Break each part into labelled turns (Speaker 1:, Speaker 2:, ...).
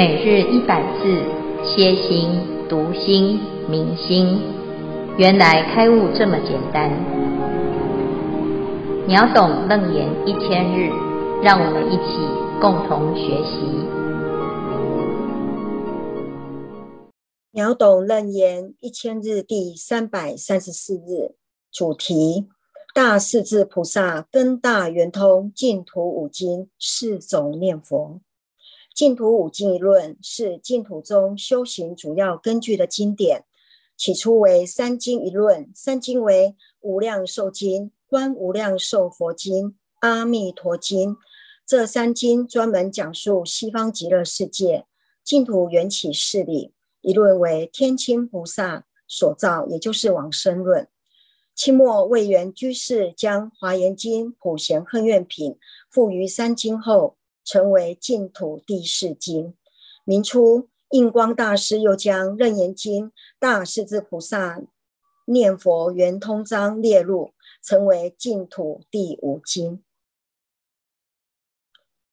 Speaker 1: 每日一百字，歇心、读心、明心，原来开悟这么简单。秒懂楞严一千日，让我们一起共同学习。
Speaker 2: 秒懂楞严一千日第三百三十四日，主题：大势至菩萨根大圆通净土五经四种念佛。净土五经一论是净土宗修行主要根据的经典。起初为三经一论，三经为无量寿经、观无量寿佛经、阿弥陀经。这三经专门讲述西方极乐世界净土缘起事理。一论为天亲菩萨所造，也就是往生论。清末魏源居士将华严经普贤恨愿品附于三经后。成为净土第四经。明初，印光大师又将《楞严经》大势至菩萨念佛圆通章列入，成为净土第五经。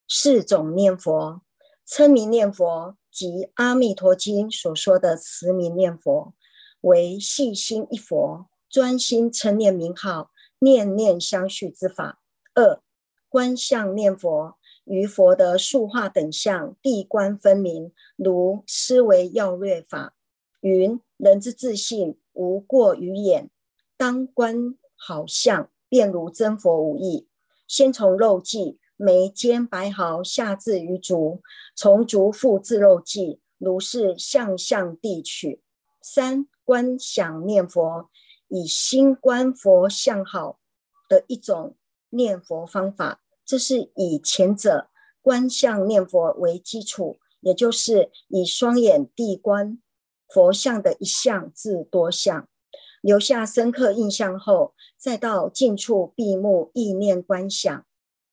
Speaker 2: 四种念佛，称名念佛即《阿弥陀经》所说的持名念佛，为细心一佛，专心称念名号，念念相续之法。二、观相念佛。于佛的树化等相，地观分明，如思维要略法。云：人之自信无过于眼，当观好相，便如真佛无异。先从肉际，眉间白毫，下至于足，从足复至肉际，如是相相谛取。三观想念佛，以心观佛相好的一种念佛方法。这是以前者观相念佛为基础，也就是以双眼地观佛像的一相至多相，留下深刻印象后，再到近处闭目意念观想。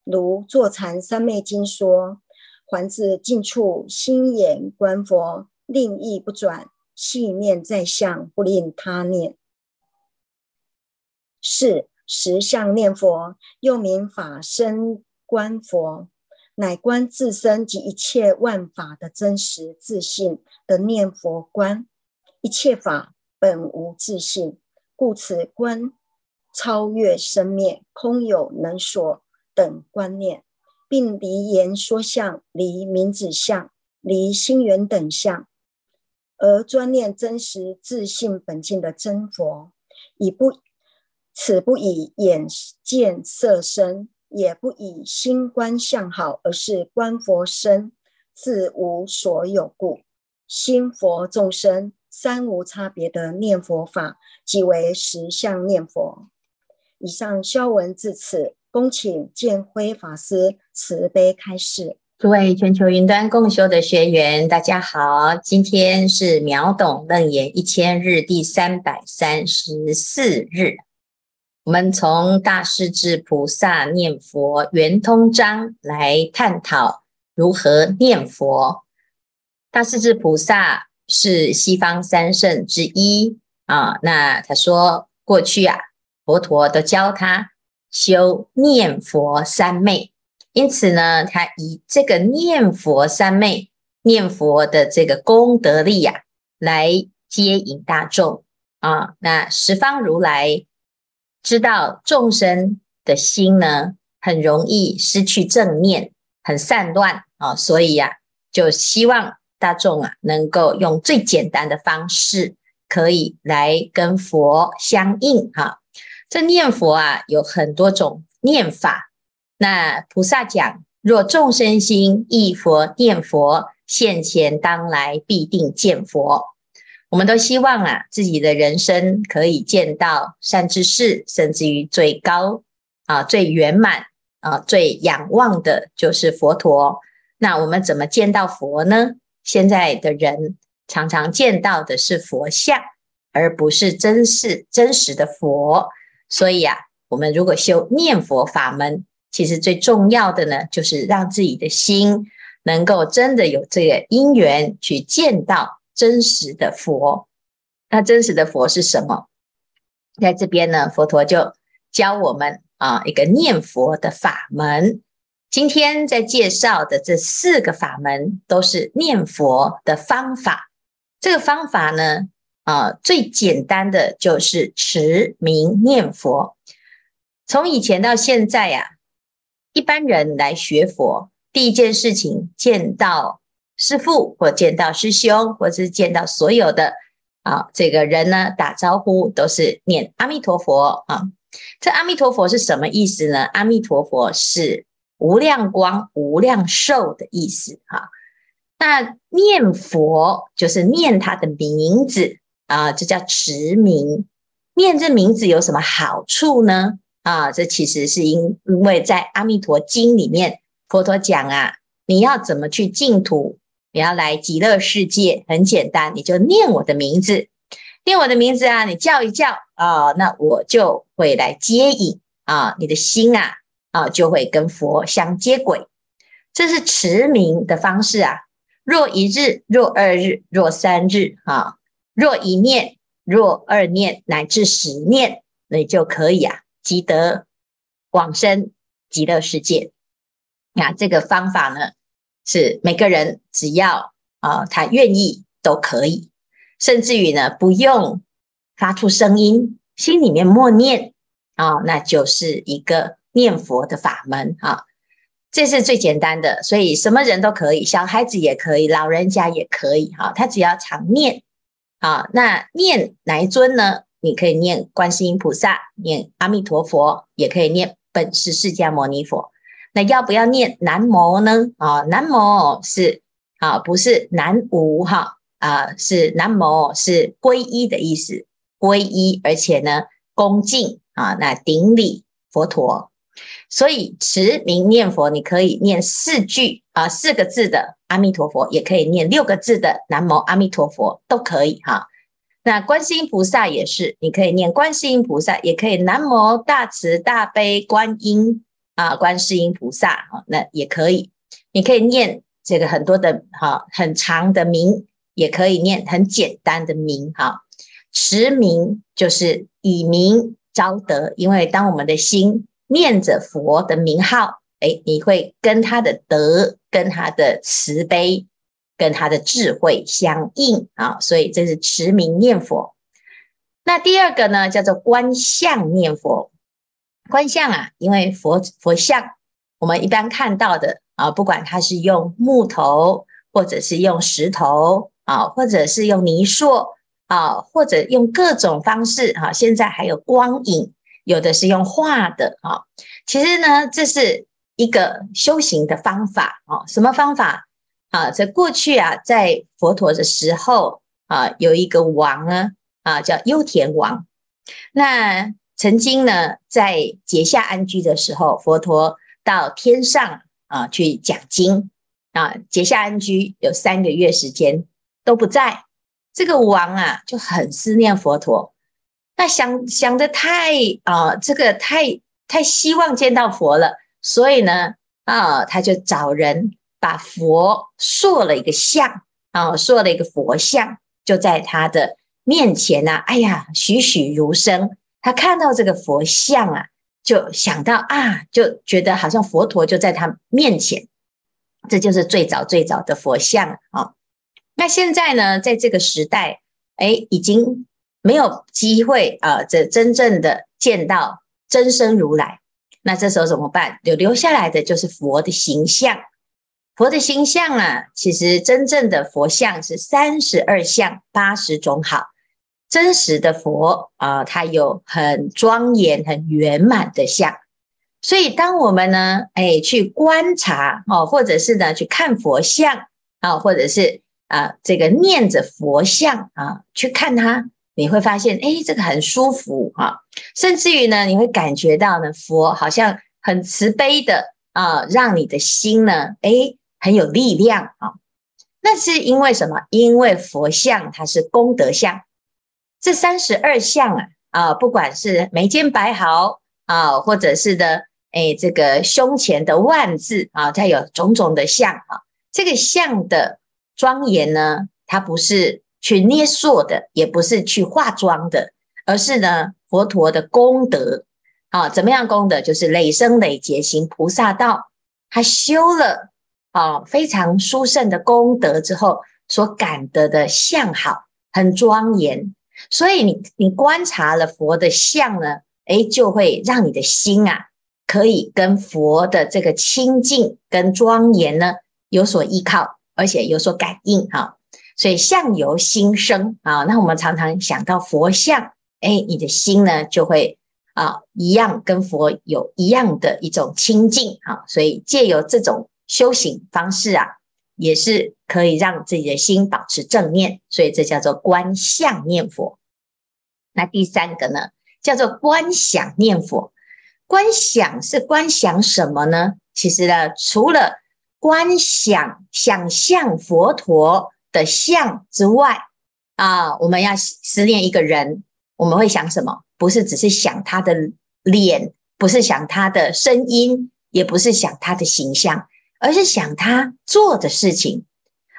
Speaker 2: 如《坐禅三昧经》说：“还至近处心眼观佛，令意不转，系念在相，不令他念。”是实相念佛，又名法身。观佛，乃观自身及一切万法的真实自性的念佛观。一切法本无自性，故此观超越生灭、空有能所等观念，并离言说相、离名字相、离心缘等相，而专念真实自性本净的真佛。以不此不以眼见色身。也不以心观相好，而是观佛身自无所有故，心佛众生三无差别的念佛法，即为实相念佛。以上消文至此，恭请见辉法师慈悲开示。
Speaker 1: 诸位全球云端共修的学员，大家好，今天是秒懂楞严一千日第三百三十四日。我们从大势至菩萨念佛圆通章来探讨如何念佛。大势至菩萨是西方三圣之一啊。那他说，过去啊，佛陀都教他修念佛三昧，因此呢，他以这个念佛三昧、念佛的这个功德力呀、啊，来接引大众啊。那十方如来。知道众生的心呢，很容易失去正念，很散乱啊，所以呀、啊，就希望大众啊，能够用最简单的方式，可以来跟佛相应哈。这念佛啊，有很多种念法。那菩萨讲，若众生心忆佛念佛，现前当来必定见佛。我们都希望啊，自己的人生可以见到善知识，甚至于最高啊、最圆满啊、最仰望的就是佛陀。那我们怎么见到佛呢？现在的人常常见到的是佛像，而不是真实真实的佛。所以啊，我们如果修念佛法门，其实最重要的呢，就是让自己的心能够真的有这个因缘去见到。真实的佛，那真实的佛是什么？在这边呢，佛陀就教我们啊一个念佛的法门，今天在介绍的这四个法门，都是念佛的方法。这个方法呢，啊，最简单的就是持名念佛。从以前到现在呀、啊，一般人来学佛，第一件事情见到师父或见到师兄，或是见到所有的啊这个人呢，打招呼都是念阿弥陀佛啊。这阿弥陀佛是什么意思呢？阿弥陀佛是无量光、无量寿的意思哈。那念佛就是念他的名字啊，这叫持名。念这名字有什么好处呢？啊，这其实是因因为在《阿弥陀经》里面，佛陀讲啊，你要怎么去净土，你要来极乐世界，很简单，你就念我的名字，念我的名字啊，你叫一叫啊，那我就会来接引啊，你的心啊啊就会跟佛相接轨，这是持名的方式啊。若一日，若二日，若三日，啊，若一念，若二念，乃至十念，你就可以啊，即得往生极乐世界。那这个方法呢，是每个人只要啊，他愿意都可以，甚至于呢，不用发出声音，心里面默念啊，那就是一个念佛的法门啊。这是最简单的，所以什么人都可以，小孩子也可以，老人家也可以，哈，他只要常念，啊，那念哪一尊呢？你可以念观世音菩萨，念阿弥陀佛，也可以念本师释迦牟尼佛。那要不要念南无呢？啊，南无是啊，不是南无哈，啊，是南无是皈依的意思，皈依，而且呢，恭敬啊，那顶礼佛陀。所以持名念佛，你可以念四句啊，四个字的阿弥陀佛，也可以念六个字的南无阿弥陀佛，都可以哈。那观世音菩萨也是，你可以念观世音菩萨，也可以南无大慈大悲观音啊，观世音菩萨啊，那也可以。你可以念这个很多的哈，很长的名，也可以念很简单的名哈。持名就是以名招德，因为当我们的心。念着佛的名号，诶，你会跟他的德、跟他的慈悲、跟他的智慧相应啊，所以这是持名念佛。那第二个呢，叫做观相念佛。观相啊，因为佛佛像，我们一般看到的啊，不管它是用木头，或者是用石头啊，或者是用泥塑啊，或者用各种方式哈，现在还有光影。有的是用画的啊，其实呢，这是一个修行的方法啊。什么方法啊？在过去啊，在佛陀的时候啊，有一个王啊啊，叫优田王。那曾经呢，在结下安居的时候，佛陀到天上啊去讲经啊，结下安居有三个月时间都不在，这个王啊就很思念佛陀。那想想的太啊、这个太太希望见到佛了，所以呢，啊、他就找人把佛塑了一个像啊、塑了一个佛像，就在他的面前呐、啊。哎呀，栩栩如生。他看到这个佛像啊，就想到啊，就觉得好像佛陀就在他面前。这就是最早最早的佛像啊。那现在呢，在这个时代，哎，已经。没有机会啊，这真正的见到真身如来，那这时候怎么办？留留下来的就是佛的形象。佛的形象啊，其实真正的佛像是三十二相八十种好，真实的佛啊，它有很庄严、很圆满的相。所以，当我们呢，哎，去观察哦，或者是呢，去看佛像啊，或者是啊，这个念着佛像啊，去看它。你会发现，哎，这个很舒服哈，甚至于呢，你会感觉到呢，佛好像很慈悲的啊，让你的心呢，哎，很有力量啊。那是因为什么？因为佛像它是功德像，这三十二相啊，啊，不管是眉间白毫啊，或者是的，哎，这个胸前的万字啊，它有种种的相啊。这个相的庄严呢，它不是。去捏塑的，也不是去化妆的，而是呢，佛陀的功德啊，怎么样功德？就是累生累劫行菩萨道，他修了啊非常殊胜的功德之后，所感得的相好，很庄严。所以你你观察了佛的相呢，诶，就会让你的心啊，可以跟佛的这个清净跟庄严呢有所依靠，而且有所感应哈。所以相由心生啊，那我们常常想到佛像，诶，你的心呢就会啊一样跟佛有一样的一种清净啊。所以借由这种修行方式啊，也是可以让自己的心保持正念，所以这叫做观相念佛。那第三个呢，叫做观想念佛。观想是观想什么呢？其实呢，除了观想想象佛陀的像之外，啊，我们要思念一个人，我们会想什么？不是只是想他的脸，不是想他的声音，也不是想他的形象，而是想他做的事情。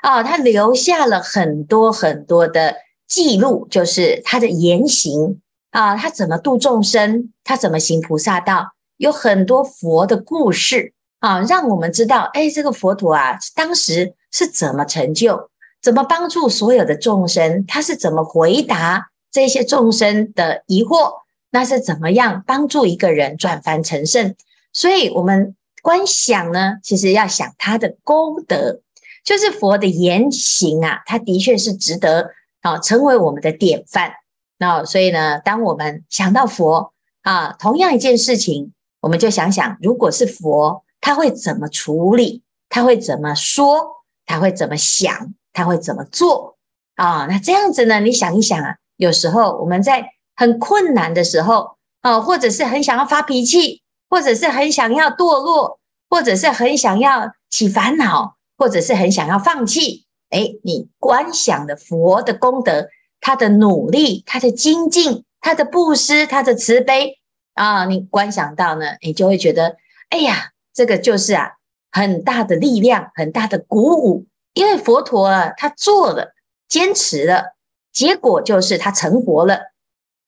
Speaker 1: 啊，他留下了很多很多的。记录就是他的言行啊，他怎么度众生，他怎么行菩萨道，有很多佛的故事啊，让我们知道，哎，这个佛陀啊，当时是怎么成就，怎么帮助所有的众生，他是怎么回答这些众生的疑惑，那是怎么样帮助一个人转凡成圣？所以，我们观想呢，其实要想他的功德，就是佛的言行啊，他的确是值得。啊，成为我们的典范。那所以呢，当我们想到佛啊，同样一件事情，我们就想想，如果是佛，他会怎么处理？他会怎么说？他会怎么想？他会怎么做？啊，那这样子呢？你想一想啊，有时候我们在很困难的时候，啊，或者是很想要发脾气，或者是很想要堕落，或者是很想要起烦恼，或者是很想要放弃。哎，你观想的佛的功德，他的努力，他的精进，他的布施，他的慈悲啊，你观想到呢，你就会觉得，哎呀，这个就是啊，很大的力量，很大的鼓舞，因为佛陀啊，他做了，坚持了，结果就是他成佛了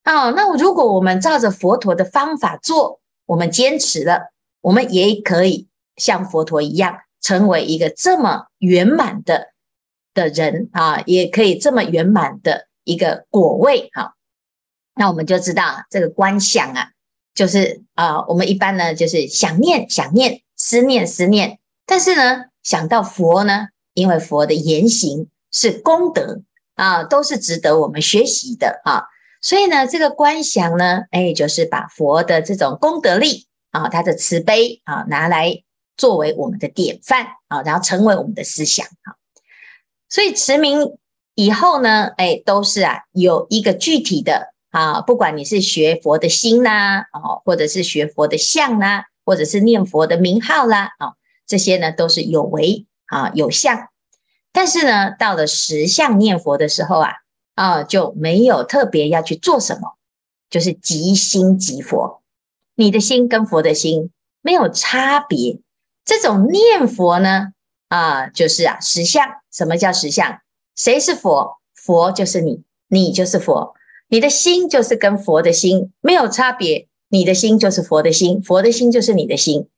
Speaker 1: 啊。那如果我们照着佛陀的方法做，我们坚持了，我们也可以像佛陀一样，成为一个这么圆满的。的人啊，也可以这么圆满的一个果位哈。那我们就知道这个观想啊，就是啊，我们一般呢就是想念、想念、思念、思念。但是呢，想到佛呢，因为佛的言行是功德啊，都是值得我们学习的啊。所以呢，这个观想呢，哎，就是把佛的这种功德力啊，他的慈悲啊，拿来作为我们的典范啊，然后成为我们的思想啊。所以持名以后呢，哎，都是啊，有一个具体的啊，不管你是学佛的心呐，哦，或者是学佛的相呐，或者是念佛的名号啦，啊，这些呢都是有为啊有相。但是呢，到了实相念佛的时候啊，啊，就没有特别要去做什么，就是即心即佛，你的心跟佛的心没有差别。这种念佛呢，啊，就是啊实相。什么叫实相？谁是佛？佛就是你，你就是佛，你的心就是跟佛的心没有差别，你的心就是佛的心，佛的心就是你的心。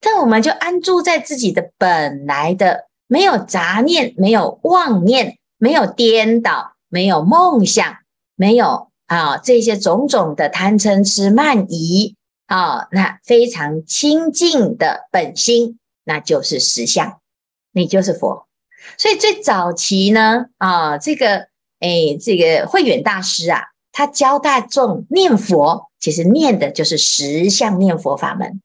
Speaker 1: 但我们就安住在自己的本来的，没有杂念，没有妄念，没有颠倒，没有梦想，没有啊这些种种的贪嗔痴慢疑啊，那非常清净的本心，那就是实相，你就是佛。所以最早期呢，啊，这个，哎，这个慧远大师啊，他教大众念佛，其实念的就是实相念佛法门，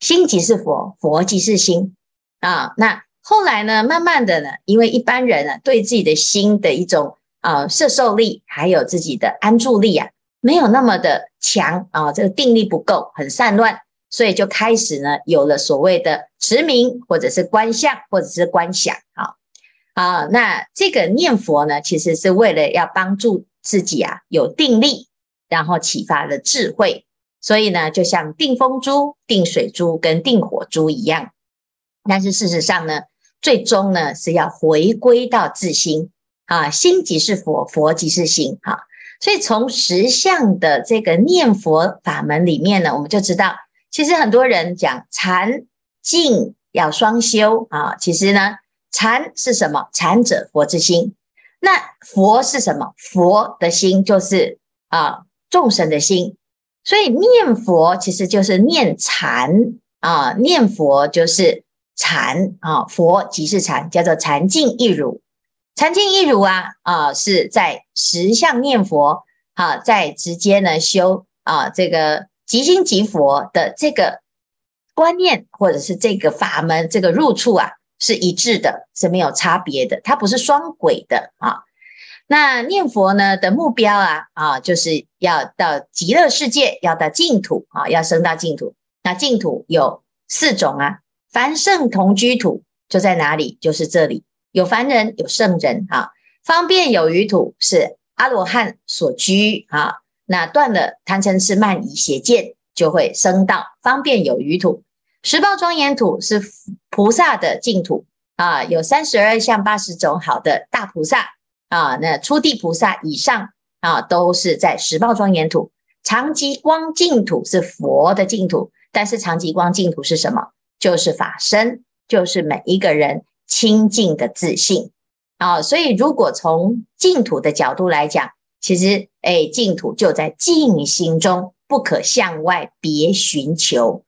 Speaker 1: 心即是佛，佛即是心啊。那后来呢，慢慢的呢，因为一般人啊，对自己的心的一种啊摄受力，还有自己的安住力啊，没有那么的强啊，这个定力不够，很散乱，所以就开始呢，有了所谓的持名，或者是观相，或者是观想啊。啊，那这个念佛呢，其实是为了要帮助自己啊有定力，然后启发了智慧。所以呢，就像定风珠、定水珠跟定火珠一样。但是事实上呢，最终呢是要回归到自心啊，心即是佛，佛即是心。哈、啊，所以从实相的这个念佛法门里面呢，我们就知道，其实很多人讲禅、静、要双修啊。其实呢，禅是什么？禅者佛之心。那佛是什么？佛的心就是啊众生的心。所以念佛其实就是念禅啊，念佛就是禅啊，佛即是禅，叫做禅静一如。禅净一如啊啊，是在实相念佛啊，在直接呢修啊这个即心即佛的这个观念，或者是这个法门，这个入处啊是一致的，是没有差别的，它不是双轨的啊。那念佛呢的目标啊啊，就是要到极乐世界，要到净土啊，要升到净土。那净土有四种啊，凡圣同居土就在哪里？就是这里，有凡人，有圣人啊。方便有余土是阿罗汉所居啊。那断了贪嗔痴慢疑邪见，就会升到方便有余土。十报庄严土是菩萨的净土啊，有三十二相八十种好的大菩萨。啊，那初地菩萨以上啊，都是在十报庄严土。长吉光净土是佛的净土，但是长吉光净土是什么？就是法身，就是每一个人清净的自信啊。所以，如果从净土的角度来讲，其实哎，净土就在净心中，不可向外别寻求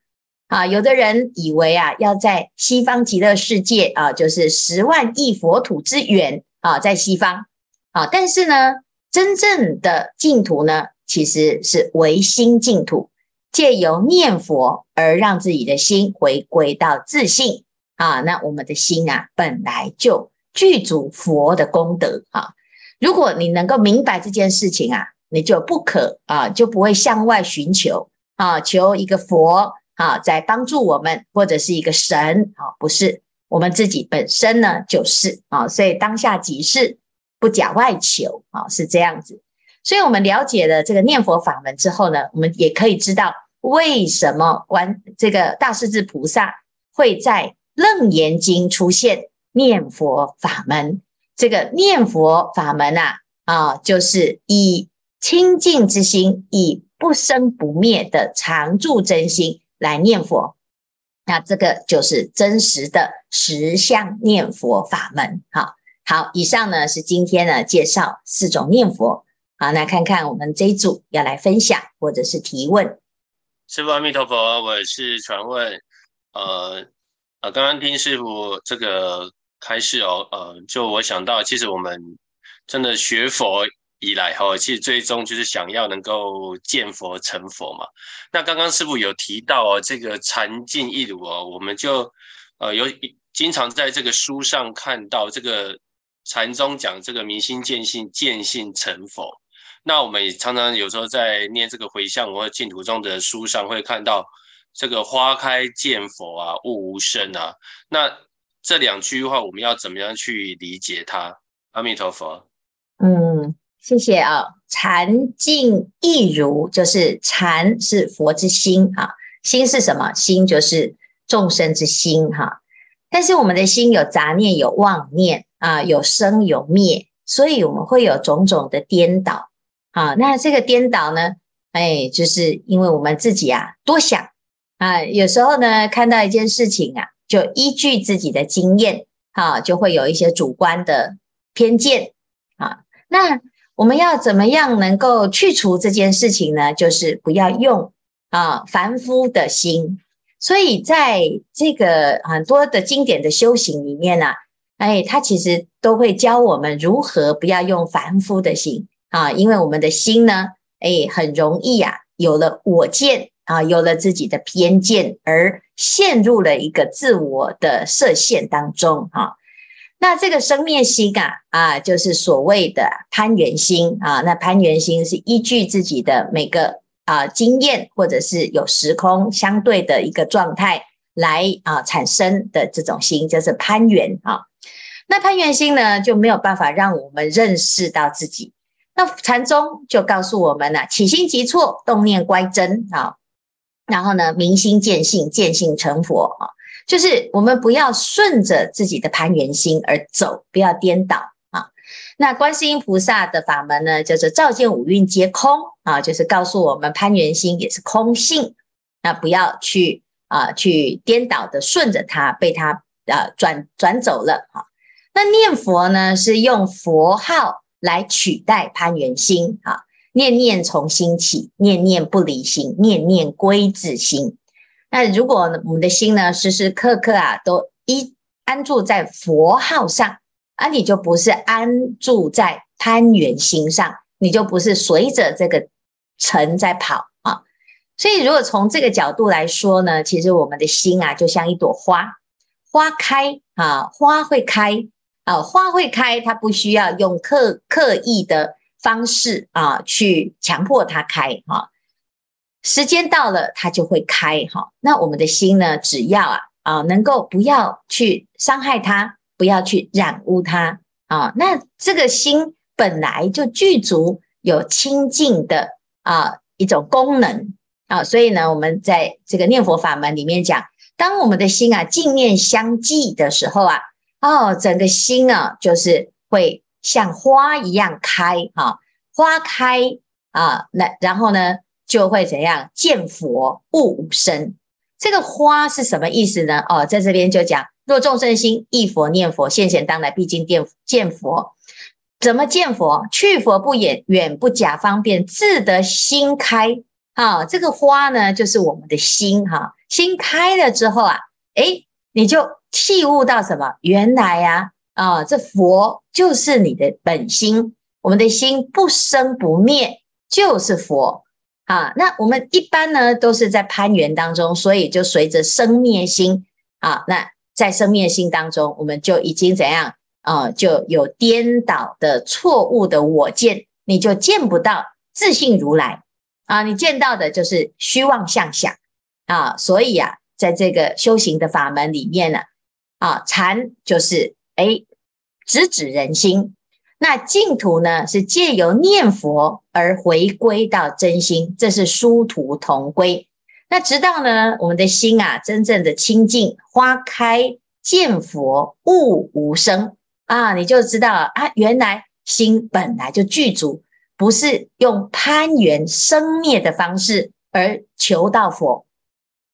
Speaker 1: 啊。有的人以为啊，要在西方极乐世界啊，就是十万亿佛土之远啊，在西方。啊，但是呢，真正的净土呢，其实是唯心净土，借由念佛而让自己的心回归到自信啊。那我们的心啊，本来就具足佛的功德啊。如果你能够明白这件事情啊，你就不可啊，就不会向外寻求啊，求一个佛啊，在帮助我们，或者是一个神啊，不是我们自己本身呢，就是啊，所以当下即是。不假外求啊，是这样子。所以，我们了解了这个念佛法门之后呢，我们也可以知道为什么观这个大势至菩萨会在楞严经出现念佛法门。这个念佛法门啊，啊，就是以清净之心，以不生不灭的常住真心来念佛。那这个就是真实的实相念佛法门。好。好，以上呢是今天呢介绍四种念佛。好，那看看我们这一组要来分享或者是提问。
Speaker 3: 师父阿弥陀佛，我是传问。呃呃，刚刚听师傅这个开示哦，呃，就我想到，其实我们真的学佛以来哈，其实最终就是想要能够见佛成佛嘛。那刚刚师傅有提到哦，这个禅净一如哦，我们就呃有经常在这个书上看到这个。禅宗讲这个明心见性，见性成佛。那我们也常常有时候在念这个回向或净土中的书上会看到这个花开见佛啊，悟无生啊。那这两句话我们要怎么样去理解它？阿弥陀佛。
Speaker 1: 嗯，谢谢啊。禅净一如，就是禅是佛之心啊，心是什么？心就是众生之心哈。但是我们的心有杂念，有妄念。啊，有生有灭，所以我们会有种种的颠倒啊。那这个颠倒呢，哎，就是因为我们自己啊多想啊，有时候呢看到一件事情啊，就依据自己的经验啊，就会有一些主观的偏见啊。那我们要怎么样能够去除这件事情呢？就是不要用啊凡夫的心。所以在这个很多的经典的修行里面呢、啊。哎，他其实都会教我们如何不要用凡夫的心啊，因为我们的心呢，哎，很容易啊，有了我见啊，有了自己的偏见，而陷入了一个自我的设限当中啊。那这个生灭心啊，啊，就是所谓的攀缘心啊。那攀缘心是依据自己的每个啊经验，或者是有时空相对的一个状态来啊产生的这种心，就是攀缘啊。那攀缘心呢，就没有办法让我们认识到自己。那禅宗就告诉我们了：起心即错，动念乖真啊。然后呢，明心见性，见性成佛啊。就是我们不要顺着自己的攀缘心而走，不要颠倒啊。那观世音菩萨的法门呢，就是照见五蕴皆空啊，就是告诉我们攀缘心也是空性。那不要去啊去颠倒的顺着它，被它啊转转走了啊。那念佛呢，是用佛号来取代攀缘心啊，念念从心起，念念不离心，念念归自心。那如果我们的心呢，时时刻刻啊都一安住在佛号上啊，你就不是安住在攀缘心上，你就不是随着这个尘在跑啊。所以，如果从这个角度来说呢，其实我们的心啊，就像一朵花，花开啊，花会开啊，花会开，它不需要用刻刻意的方式啊去强迫它开哈。时间到了，它就会开哈。那我们的心呢，只要啊啊，能够不要去伤害它，不要去染污它啊，那这个心本来就具足有清净的啊一种功能。啊，所以呢，我们在这个念佛法门里面讲，当我们的心啊净念相继的时候啊，哦，整个心啊就是会像花一样开哈，花开啊，那然后呢就会怎样见佛悟无生。这个花是什么意思呢？哦，在这边就讲，若众生心忆佛念佛，现前当来必经见见佛。怎么见佛？去佛不远，远不假方便，自得心开。啊，这个花呢，就是我们的心哈。心开了之后啊，诶，你就体悟到什么？原来呀，啊，啊这佛就是你的本心。我们的心不生不灭，就是佛啊。那我们一般呢，都是在攀缘当中，所以就随着生灭心啊。那在生灭心当中，我们就已经怎样啊？就有颠倒的错误的我见，你就见不到自信如来。啊，你见到的就是虚妄相想啊，所以啊，在这个修行的法门里面呢，啊，禅就是诶直指人心，那净土呢是借由念佛而回归到真心，这是殊途同归。那直到呢，我们的心啊，真正的清净，花开见佛悟无生啊，你就知道啊，原来心本来就具足。不是用攀缘生灭的方式而求到佛，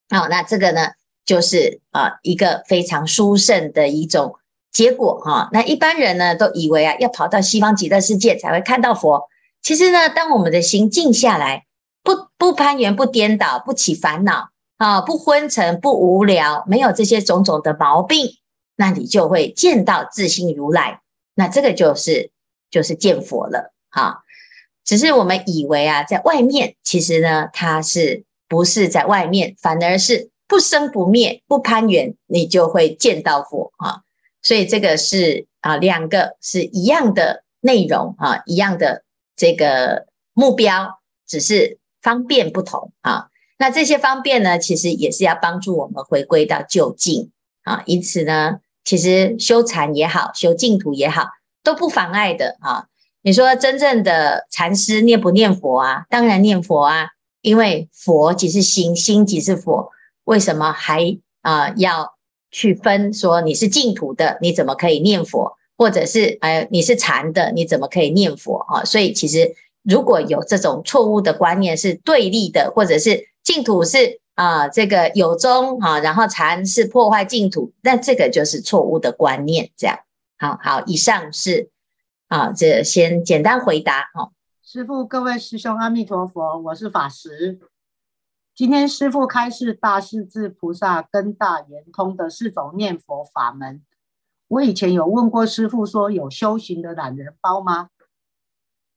Speaker 1: 好，那这个呢，就是啊一个非常殊胜的一种结果哈。那一般人呢都以为啊要跑到西方极乐世界才会看到佛，其实呢，当我们的心静下来，不不攀缘，不颠倒，不起烦恼啊，不昏沉，不无聊，没有这些种种的毛病，那你就会见到自性如来，那这个就是就是见佛了哈。只是我们以为啊，在外面，其实呢，它是不是在外面，反而是不生不灭、不攀缘，你就会见到佛啊。所以这个是啊，两个是一样的内容啊，一样的这个目标，只是方便不同啊。那这些方便呢，其实也是要帮助我们回归到究竟啊。因此呢，其实修禅也好，修净土也好，都不妨碍的啊。你说真正的禅师念不念佛啊？当然念佛啊，因为佛即是心，心即是佛。为什么还啊、要去分说你是净土的，你怎么可以念佛？或者是呃你是禅的，你怎么可以念佛啊？所以其实如果有这种错误的观念是对立的，或者是净土是啊、呃、这个有宗啊，然后禅是破坏净土，那这个就是错误的观念。这样，好好，以上是。啊，这先简单回答哈。
Speaker 4: 师父，各位师兄，阿弥陀佛，我是法师。今天师父开示大势至菩萨跟大圆通的四种念佛法门。我以前有问过师父，说有修行的懒人包吗？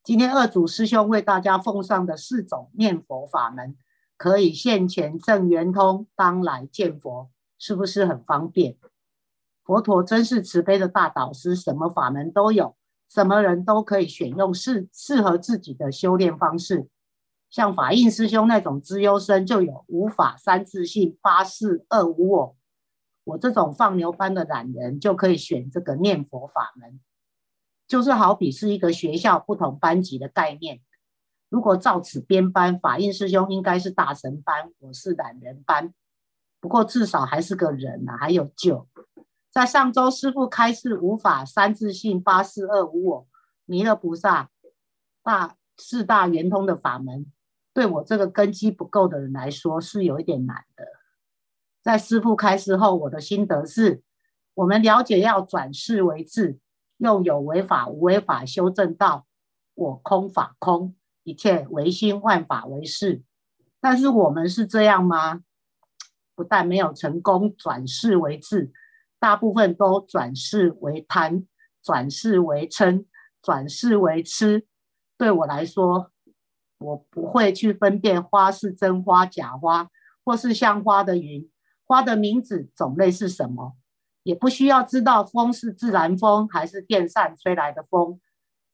Speaker 4: 今天二祖师兄为大家奉上的四种念佛法门，可以现前证圆通，当来见佛，是不是很方便？佛陀真是慈悲的大导师，什么法门都有。什么人都可以选用适适合自己的修炼方式，像法印师兄那种资优生就有无法三自性八四二无我，我这种放牛班的懒人就可以选这个念佛法门，就是好比是一个学校不同班级的概念。如果照此编班，法印师兄应该是大神班，我是懒人班，不过至少还是个人啊，还有救。在上周，师父开示无法三自性八四二无我，弥勒菩萨大四大圆通的法门，对我这个根基不够的人来说是有一点难的。在师父开示后，我的心得是：我们了解要转世为智，用有为法、无为法修正到我空法空，一切唯心，万法唯识。但是我们是这样吗？不但没有成功转世为智，大部分都转世为贪，转世为嗔，转世为痴。对我来说，我不会去分辨花是真花假花，或是像花的云，花的名字种类是什么，也不需要知道风是自然风还是电扇吹来的风，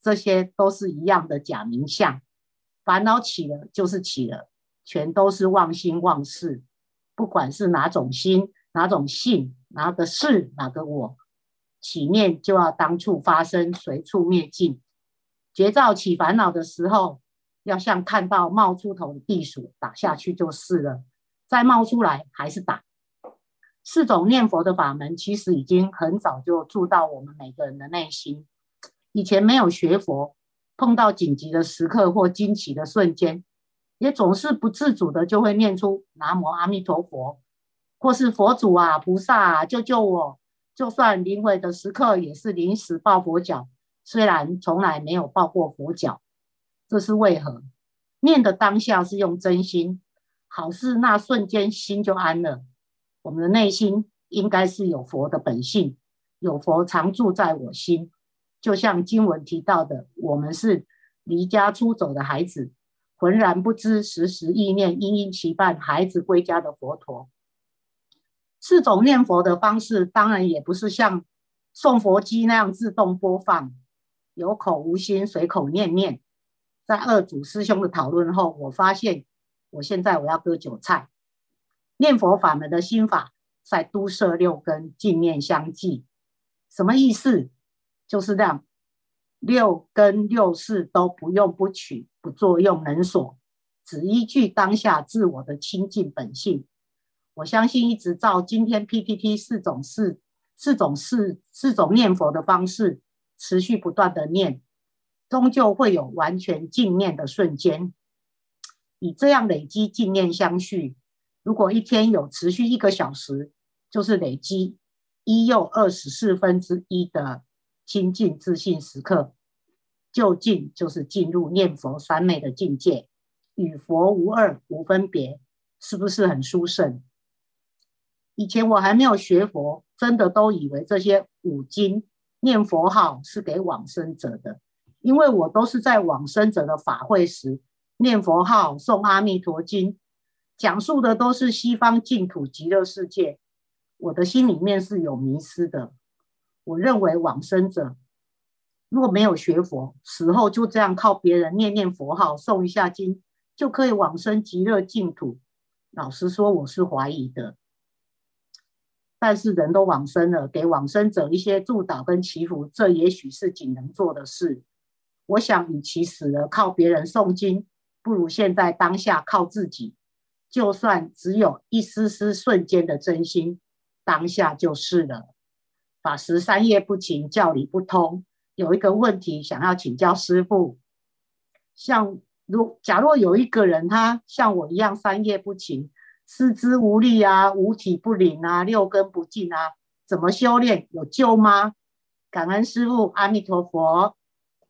Speaker 4: 这些都是一样的假名相。烦恼起了就是起了。全都是妄心妄事，不管是哪种心、哪种性、哪个事、哪个我，起念就要当处发生，随处灭尽。觉照起烦恼的时候，要像看到冒出头的地鼠，打下去就是了。再冒出来还是打。四种念佛的法门，其实已经很早就住到我们每个人的内心。以前没有学佛，碰到紧急的时刻或惊奇的瞬间。也总是不自主的就会念出南无阿弥陀佛，或是佛祖啊、菩萨啊，救救我！就算临危的时刻，也是临时抱佛脚，虽然从来没有抱过佛脚，这是为何？念的当下是用真心，好事那瞬间心就安了。我们的内心应该是有佛的本性，有佛常住在我心，就像经文提到的，我们是离家出走的孩子。浑然不知，时时意念，殷殷期盼孩子归家的佛陀。四种念佛的方式，当然也不是像送佛机那样自动播放，有口无心，随口念念。在二祖师兄的讨论后，我发现，我现在我要割韭菜。念佛法门的心法，在都摄六根，净念相继。什么意思？就是让。六根六识都不用不取，不作用能所，只依据当下自我的清净本性。我相信一直照今天 PPT 四种四四种四四种念佛的方式，持续不断的念，终究会有完全净念的瞬间。以这样累积净念相续，如果一天有持续一个小时，就是累积一又二十四分之一的。清净自信时刻，究竟就是进入念佛三昧的境界，与佛无二无分别，是不是很殊胜？以前我还没有学佛，真的都以为这些五经念佛号是给往生者的，因为我都是在往生者的法会时念佛号、诵阿弥陀经，讲述的都是西方净土极乐世界，我的心里面是有迷失的。我认为往生者若没有学佛，死后就这样靠别人念念佛号、诵一下经，就可以往生极乐净土。老实说，我是怀疑的。但是人都往生了，给往生者一些祝祷跟祈福，这也许是仅能做的事。我想，与其死了靠别人诵经，不如现在当下靠自己。就算只有一丝丝瞬间的真心，当下就是了。法师三业不勤，教理不通。有一个问题想要请教师父，像如假若有一个人，他像我一样三业不勤，四肢无力啊，五体不灵啊，六根不净啊，怎么修炼有救吗？感恩师父，阿弥陀佛。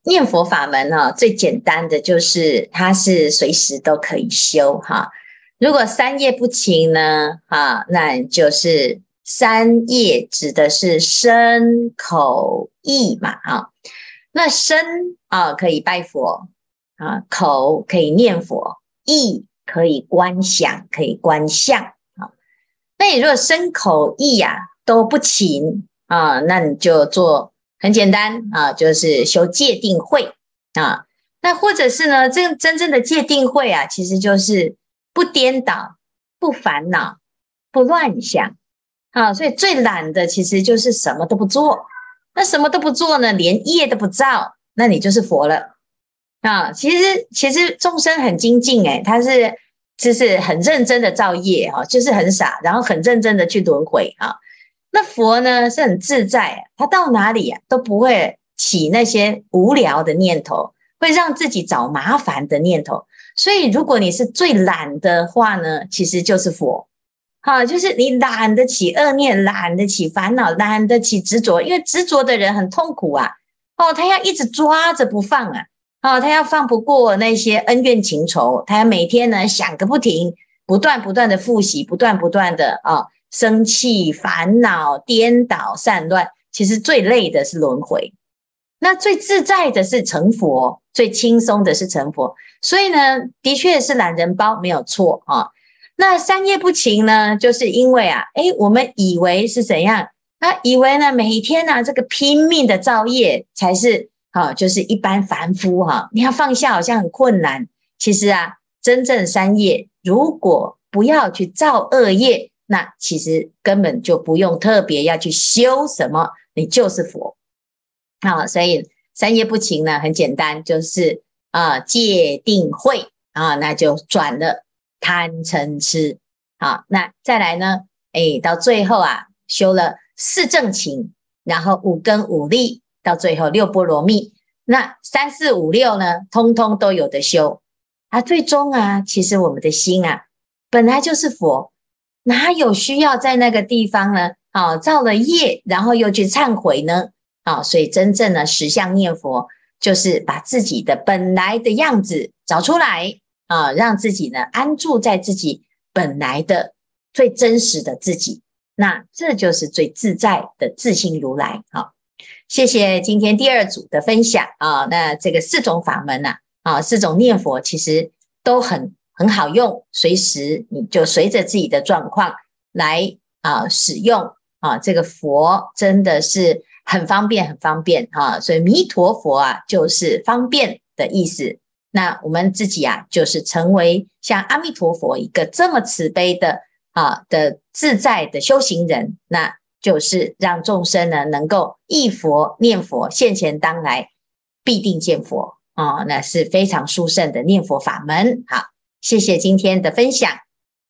Speaker 1: 念佛法门呢，最简单的就是它是随时都可以修哈。如果三业不勤呢，哈，那就是。三业指的是身口意嘛啊，那身啊可以拜佛啊，口可以念佛，意可以观想，可以观相啊。那你如果身口意呀都不勤啊，那你就做很简单啊，就是修戒定慧啊。那或者是呢，这真正的戒定慧啊，其实就是不颠倒、不烦恼、不乱想。啊，所以最懒的其实就是什么都不做。那什么都不做呢？连业都不造，那你就是佛了。啊，其实其实众生很精进诶，他是就是很认真的造业啊，就是很傻，然后很认真的去轮回啊。那佛呢是很自在，他到哪里啊都不会起那些无聊的念头，会让自己找麻烦的念头。所以如果你是最懒的话呢，其实就是佛。好，就是你懒得起恶念，懒得起烦恼，懒得起执着，因为执着的人很痛苦啊。哦，他要一直抓着不放啊。哦，他要放不过那些恩怨情仇，他要每天呢想个不停，不断不断的复习，不断不断的啊、生气、烦恼、颠倒、散乱。其实最累的是轮回，那最自在的是成佛，最轻松的是成佛。所以呢，的确是懒人包没有错啊、那三业不勤呢，就是因为啊，诶，我们以为是怎样？啊以为呢，每天呢、啊，这个拼命的造业才是。好，就是一般凡夫哈，你要放下好像很困难。其实啊，真正三业，如果不要去造恶业，那其实根本就不用特别要去修什么，你就是佛。好，所以三业不勤呢，很简单，就是啊，戒定慧啊，那就转了贪嗔痴。好，那再来呢，哎，到最后啊，修了四正勤，然后五根五力。到最后六波罗蜜，那三四五六呢，通通都有的修。啊，最终啊，其实我们的心啊，本来就是佛，哪有需要在那个地方呢？啊，造了业，然后又去忏悔呢？啊，所以真正的实相念佛，就是把自己的本来的样子找出来啊，让自己呢安住在自己本来的最真实的自己，那这就是最自在的自性如来。好。谢谢今天第二组的分享啊，那这个四种法门呐，啊，四种念佛其实都很很好用，随时你就随着自己的状况来啊使用啊，这个佛真的是很方便，很方便啊，所以弥陀佛啊就是方便的意思。那我们自己啊，就是成为像阿弥陀佛一个这么慈悲的啊的自在的修行人，那。就是让众生呢能够忆佛念佛，现前当来必定见佛啊、那是非常殊胜的念佛法门。好，谢谢今天的分享。